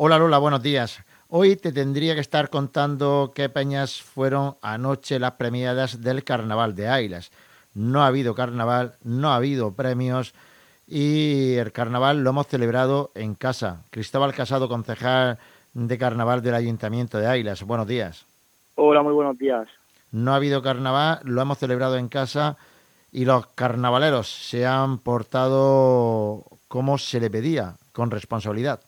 Hola Lola, buenos días. Hoy te tendría que estar contando qué peñas fueron anoche las premiadas del Carnaval de Ailas. No ha habido carnaval, no ha habido premios y el carnaval lo hemos celebrado en casa. Cristóbal Casado, concejal de carnaval del Ayuntamiento de Ailas. Buenos días. Hola, muy buenos días. No ha habido carnaval, lo hemos celebrado en casa y los carnavaleros se han portado como se le pedía, con responsabilidad.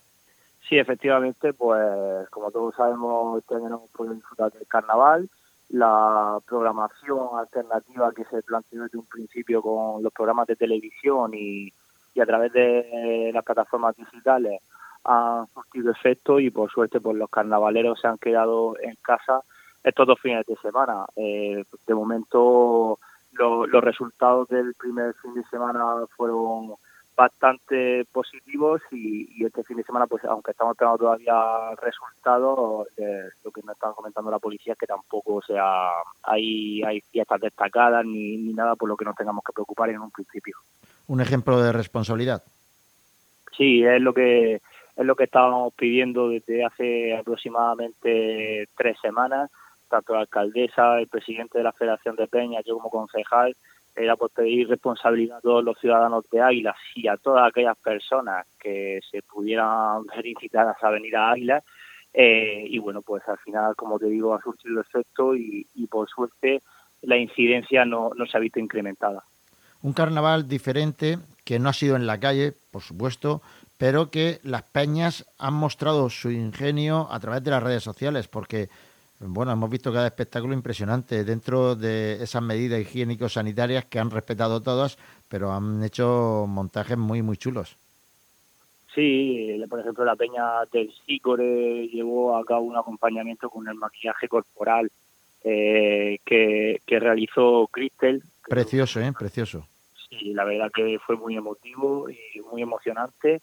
Sí, efectivamente, pues como todos sabemos, tenemos podido disfrutar del carnaval. La programación alternativa que se planteó desde un principio con los programas de televisión y, a través de las plataformas digitales ha surtido efecto y por suerte pues los carnavaleros se han quedado en casa estos dos fines de semana. Eh, de momento los resultados del primer fin de semana fueron bastante positivos y, este fin de semana, pues aunque estamos esperando todavía resultados, eh, lo que nos estaba comentando la policía es que tampoco sea hay, hay fiestas destacadas ni, ni nada por lo que nos tengamos que preocupar en un principio. Un ejemplo de responsabilidad. Sí, es lo que es lo que estábamos pidiendo desde hace aproximadamente tres semanas, tanto la alcaldesa, el presidente de la Federación de Peña, yo como concejal, era por pedir responsabilidad a todos los ciudadanos de Águila y a todas aquellas personas que se pudieran ver incitadas a venir a Águila. Eh, y bueno, pues al final, como te digo, ha surgido efecto y, por suerte la incidencia no, no se ha visto incrementada. Un carnaval diferente que no ha sido en la calle, por supuesto, pero que las peñas han mostrado su ingenio a través de las redes sociales, porque bueno, hemos visto cada espectáculo impresionante dentro de esas medidas higiénico-sanitarias que han respetado todas, pero han hecho montajes muy, muy chulos. Sí, por ejemplo, la Peña del Sícore llevó a cabo un acompañamiento con el maquillaje corporal eh, que, que realizó Cristel. Precioso, ¿eh? Precioso. Sí, la verdad que fue muy emotivo y muy emocionante.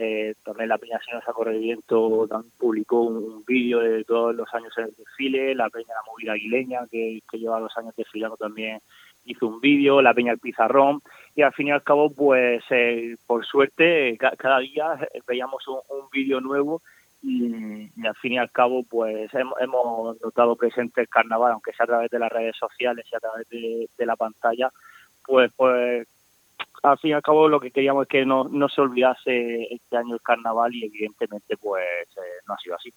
Eh, también la Peña Señora Saco Viento publicó un, vídeo de todos los años en el desfile, la Peña La Movida Aguileña, que, lleva dos años desfilando también hizo un vídeo, la Peña El Pizarrón, y al fin y al cabo, pues eh, por suerte, cada día veíamos un, vídeo nuevo y, al fin y al cabo, pues hemos, notado presente el carnaval, aunque sea a través de las redes sociales y a través de, de la pantalla, pues, pues al fin y al cabo lo que queríamos es que no, no se olvidase este año el carnaval y evidentemente pues eh, no ha sido así.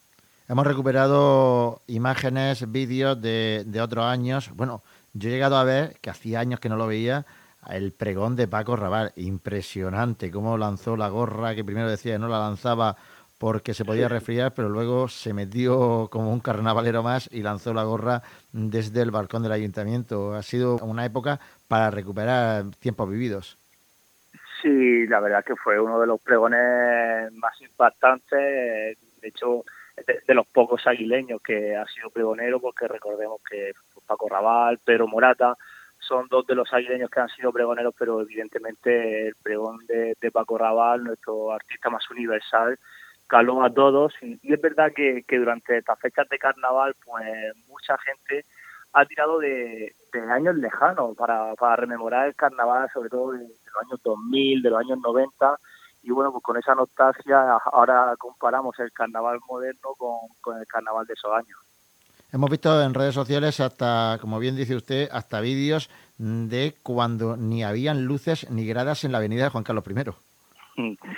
Hemos recuperado imágenes, vídeos de, de otros años. Bueno, yo he llegado a ver, que hacía años que no lo veía, el pregón de Paco Raval. Impresionante cómo lanzó la gorra, que primero decía que no la lanzaba porque se podía resfriar, pero luego se metió como un carnavalero más y lanzó la gorra desde el balcón del ayuntamiento. Ha sido una época para recuperar tiempos vividos. Sí, la verdad que fue uno de los pregones más impactantes, de hecho, de, los pocos aguileños que ha sido pregonero, porque recordemos que Paco Raval, Pedro Morata, son dos de los aguileños que han sido pregoneros, pero evidentemente el pregón de, Paco Raval, nuestro artista más universal, caló a todos. Y, es verdad que, que durante estas fechas de carnaval, pues mucha gente ha tirado de, años lejanos para, para rememorar el carnaval, sobre todo de, los años 2000, de los años 90. Y bueno, pues con esa nostalgia ahora comparamos el carnaval moderno con, el carnaval de esos años. Hemos visto en redes sociales hasta, como bien dice usted, hasta vídeos de cuando ni habían luces ni gradas en la avenida de Juan Carlos I.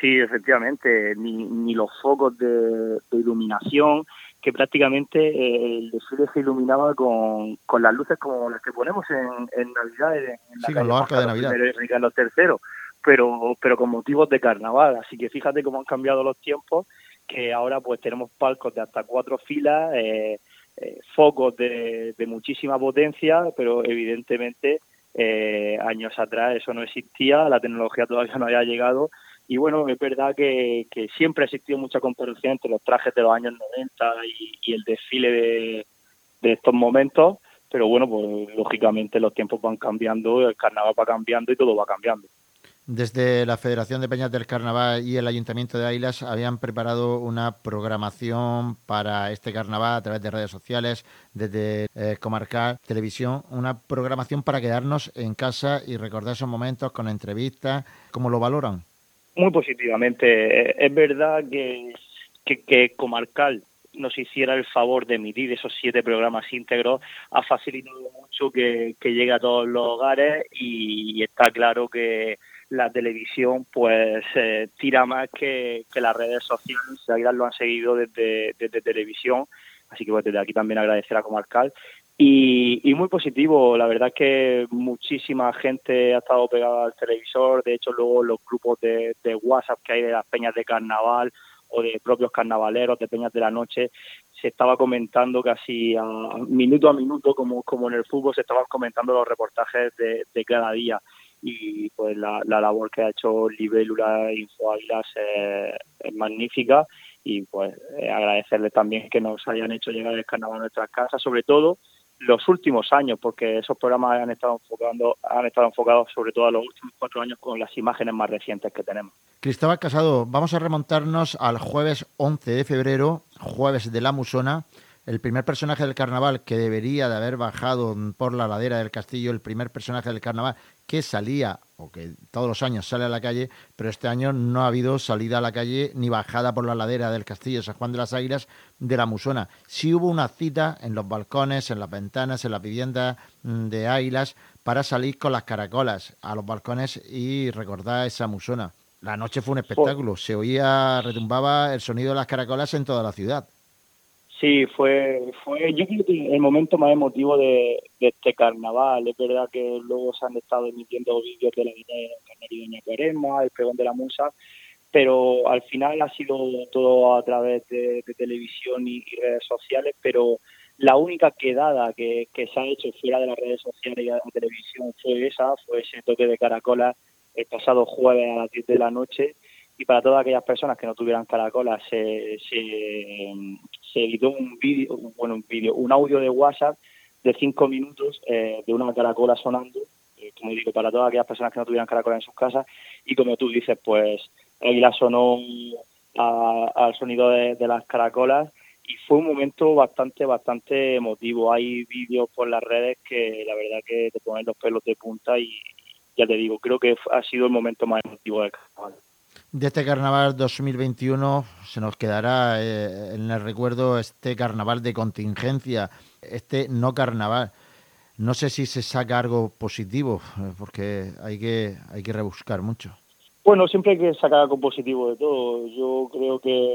Sí, efectivamente, ni, ni los focos de, de iluminación, que prácticamente eh, el desfile se iluminaba con, con las luces como las que ponemos en, en Navidad. En sí, con los arcos de Navidad. Carlos III, pero, pero con motivos de carnaval. Así que fíjate cómo han cambiado los tiempos, que ahora pues tenemos palcos de hasta cuatro filas, eh, eh, focos de, de muchísima potencia, pero evidentemente años atrás eso no existía, la tecnología todavía no había llegado y bueno, es verdad que, siempre ha existido mucha comparación entre los trajes de los años 90 y, el desfile de, estos momentos, pero bueno, pues lógicamente los tiempos van cambiando, el carnaval va cambiando y todo va cambiando. Desde la Federación de Peñas del Carnaval y el Ayuntamiento de Ailas habían preparado una programación para este carnaval a través de redes sociales, desde eh, Comarcal, Televisión, una programación para quedarnos en casa y recordar esos momentos con entrevistas. ¿Cómo lo valoran? Muy positivamente. Es verdad que que, Comarcal nos hiciera el favor de emitir esos siete programas íntegros ha facilitado mucho que, llegue a todos los hogares y, está claro que la televisión pues eh, tira más que, las redes sociales, Águilas lo han seguido desde, desde televisión, así que pues desde aquí también agradecer a Comarcal y, muy positivo, la verdad es que muchísima gente ha estado pegada al televisor, de hecho luego los grupos de, WhatsApp que hay de las peñas de carnaval o de propios carnavaleros, de peñas de la noche, se estaba comentando casi a, minuto a minuto, como, como en el fútbol, se estaban comentando los reportajes de, cada día. Y pues la, labor que ha hecho Libélula Info Águilas es magnífica. Y pues eh, agradecerle también que nos hayan hecho llegar el carnaval a nuestras casas, sobre todo los últimos años, porque esos programas han estado enfocando, han estado enfocados sobre todo a los últimos cuatro años con las imágenes más recientes que tenemos. Cristóbal Casado, vamos a remontarnos al jueves 11 de febrero, jueves de la Musona, el primer personaje del carnaval que debería de haber bajado por la ladera del castillo, el primer personaje del carnaval que salía, o que todos los años sale a la calle, pero este año no ha habido salida a la calle ni bajada por la ladera del castillo San Juan de las Águilas de la Musona. Sí hubo una cita en los balcones, en las ventanas, en las viviendas mm, de Águilas para salir con las caracolas a los balcones y recordar esa Musona. La noche fue un espectáculo, se oía, retumbaba el sonido de las caracolas en toda la ciudad. Sí, fue, fue yo creo que el momento más emotivo de, este carnaval. Es verdad que luego se han estado emitiendo vídeos de la vida de Canario Doña el pregón de la musa, pero al final ha sido todo a través de, televisión y, redes sociales, pero la única quedada que, que se ha hecho fuera de las redes sociales y de la televisión fue esa, fue ese toque de caracola el pasado jueves a las 10 de la noche y para todas aquellas personas que no tuvieran caracolas se, se, editó un vídeo, bueno, un vídeo, un audio de WhatsApp de cinco minutos eh, de una caracola sonando, eh, como digo, para todas aquellas personas que no tuvieran caracolas en sus casas y como tú dices, pues Águila sonó al sonido de, las caracolas y fue un momento bastante, bastante emotivo. Hay vídeos por las redes que la verdad que te ponen los pelos de punta y ya te digo, creo que ha sido el momento más emotivo del carnaval de este carnaval 2021 se nos quedará eh, en el recuerdo este carnaval de contingencia, este no carnaval. No sé si se saca algo positivo, eh, porque hay que, hay que rebuscar mucho. Bueno, siempre hay que sacar algo positivo de todo. Yo creo que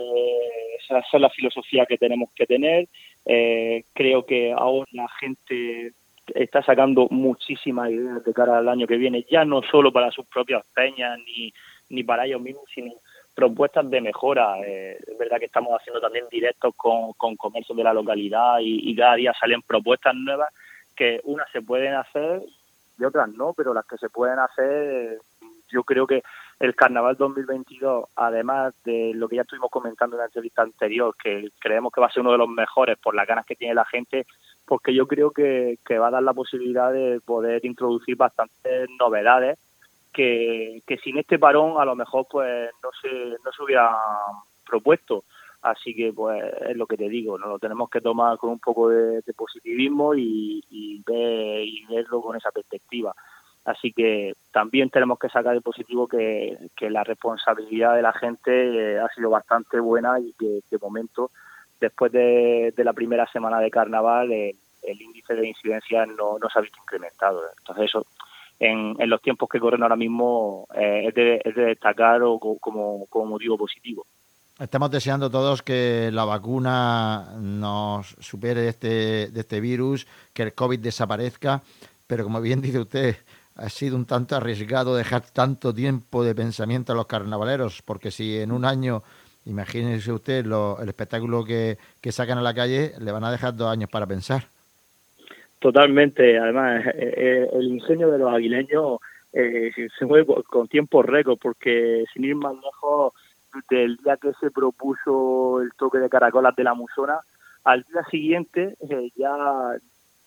esa es la filosofía que tenemos que tener. Eh, creo que ahora la gente está sacando muchísimas ideas de cara al año que viene, ya no solo para sus propias peñas ni ni para ellos mismos, sino propuestas de mejora. Eh, es verdad que estamos haciendo también directos con, con comercios de la localidad y, cada día salen propuestas nuevas que unas se pueden hacer y otras no, pero las que se pueden hacer, yo creo que el Carnaval 2022, además de lo que ya estuvimos comentando en la entrevista anterior, que creemos que va a ser uno de los mejores por las ganas que tiene la gente, porque yo creo que, que va a dar la posibilidad de poder introducir bastantes novedades que, sin este parón a lo mejor pues no se, no se hubiera propuesto. Así que pues es lo que te digo, nos lo tenemos que tomar con un poco de, positivismo y, ver, y verlo con esa perspectiva. Así que también tenemos que sacar de positivo que, la responsabilidad de la gente eh, ha sido bastante buena y que de momento, después de, la primera semana de carnaval, el, índice de incidencia no, no se ha visto incrementado. Entonces eso en, los tiempos que corren ahora mismo eh, es, de, destacar o como, motivo positivo. Estamos deseando todos que la vacuna nos supere de este, de este virus, que el COVID desaparezca, pero como bien dice usted, ha sido un tanto arriesgado dejar tanto tiempo de pensamiento a los carnavaleros, porque si en un año, imagínese usted el espectáculo que, que sacan a la calle, le van a dejar dos años para pensar. Totalmente, además eh, eh, el ingenio de los aguileños eh, se mueve con tiempo récord porque sin ir más lejos del día que se propuso el toque de caracolas de la musona, al día siguiente ya,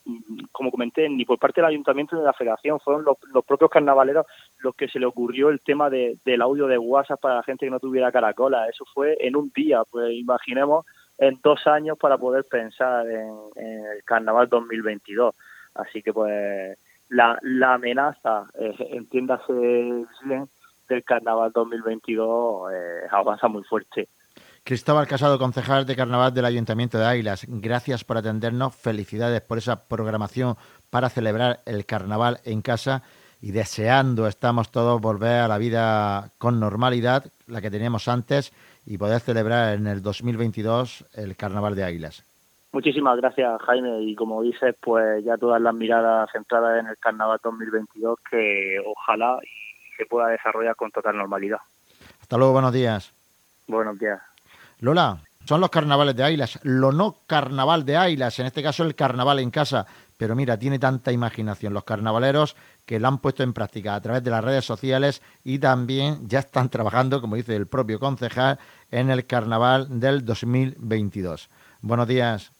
mm, como comenté, ni por parte del ayuntamiento ni de la federación, fueron los, propios carnavaleros los que se le ocurrió el tema de, del audio de WhatsApp para la gente que no tuviera caracolas. Eso fue en un día, pues imaginemos en dos años para poder pensar en, el Carnaval 2022. Así que pues la, la amenaza, eh, entiéndase del Carnaval 2022 eh, avanza muy fuerte. Cristóbal Casado, concejal de Carnaval del Ayuntamiento de Águilas, gracias por atendernos, felicidades por esa programación para celebrar el carnaval en casa y deseando estamos todos volver a la vida con normalidad, la que teníamos antes, y poder celebrar en el 2022 el carnaval de Águilas. Muchísimas gracias, Jaime. Y como dices, pues ya todas las miradas centradas en el Carnaval 2022 que ojalá se pueda desarrollar con total normalidad. Hasta luego, buenos días. Buenos días. Lola, son los carnavales de Águilas, lo no carnaval de Águilas, en este caso el carnaval en casa. Pero mira, tiene tanta imaginación los carnavaleros que la han puesto en práctica a través de las redes sociales y también ya están trabajando, como dice el propio concejal, en el carnaval del 2022. Buenos días.